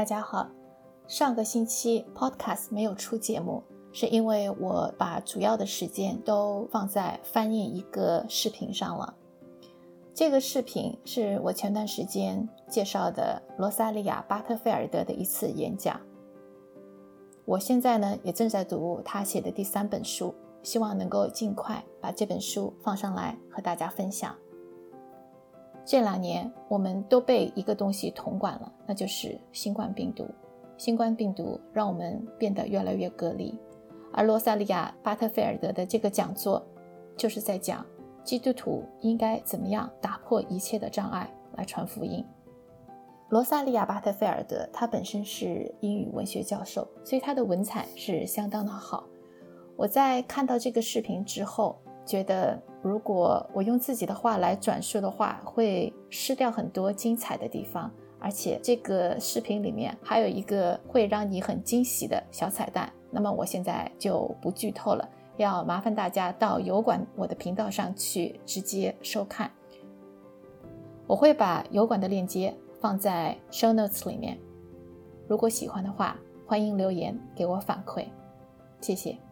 大家好。上个星期 Podcast 没有出节目，是因为我把主要的时间都放在翻译一个视频上了。这个视频是我前段时间介绍的罗萨利亚·巴特菲尔德的一次演讲。我现在呢也正在读他写的第三本书，希望能够尽快把这本书放上来和大家分享。这两年，我们都被一个东西统管了，那就是新冠病毒。新冠病毒让我们变得越来越隔离，而罗萨利亚·巴特菲尔德的这个讲座，就是在讲基督徒应该怎么样打破一切的障碍来传福音。罗萨利亚·巴特菲尔德他本身是英语文学教授，所以他的文采是相当的好。我在看到这个视频之后。觉得如果我用自己的话来转述的话，会失掉很多精彩的地方。而且这个视频里面还有一个会让你很惊喜的小彩蛋。那么我现在就不剧透了，要麻烦大家到油管我的频道上去直接收看。我会把油管的链接放在 show notes 里面。如果喜欢的话，欢迎留言给我反馈，谢谢。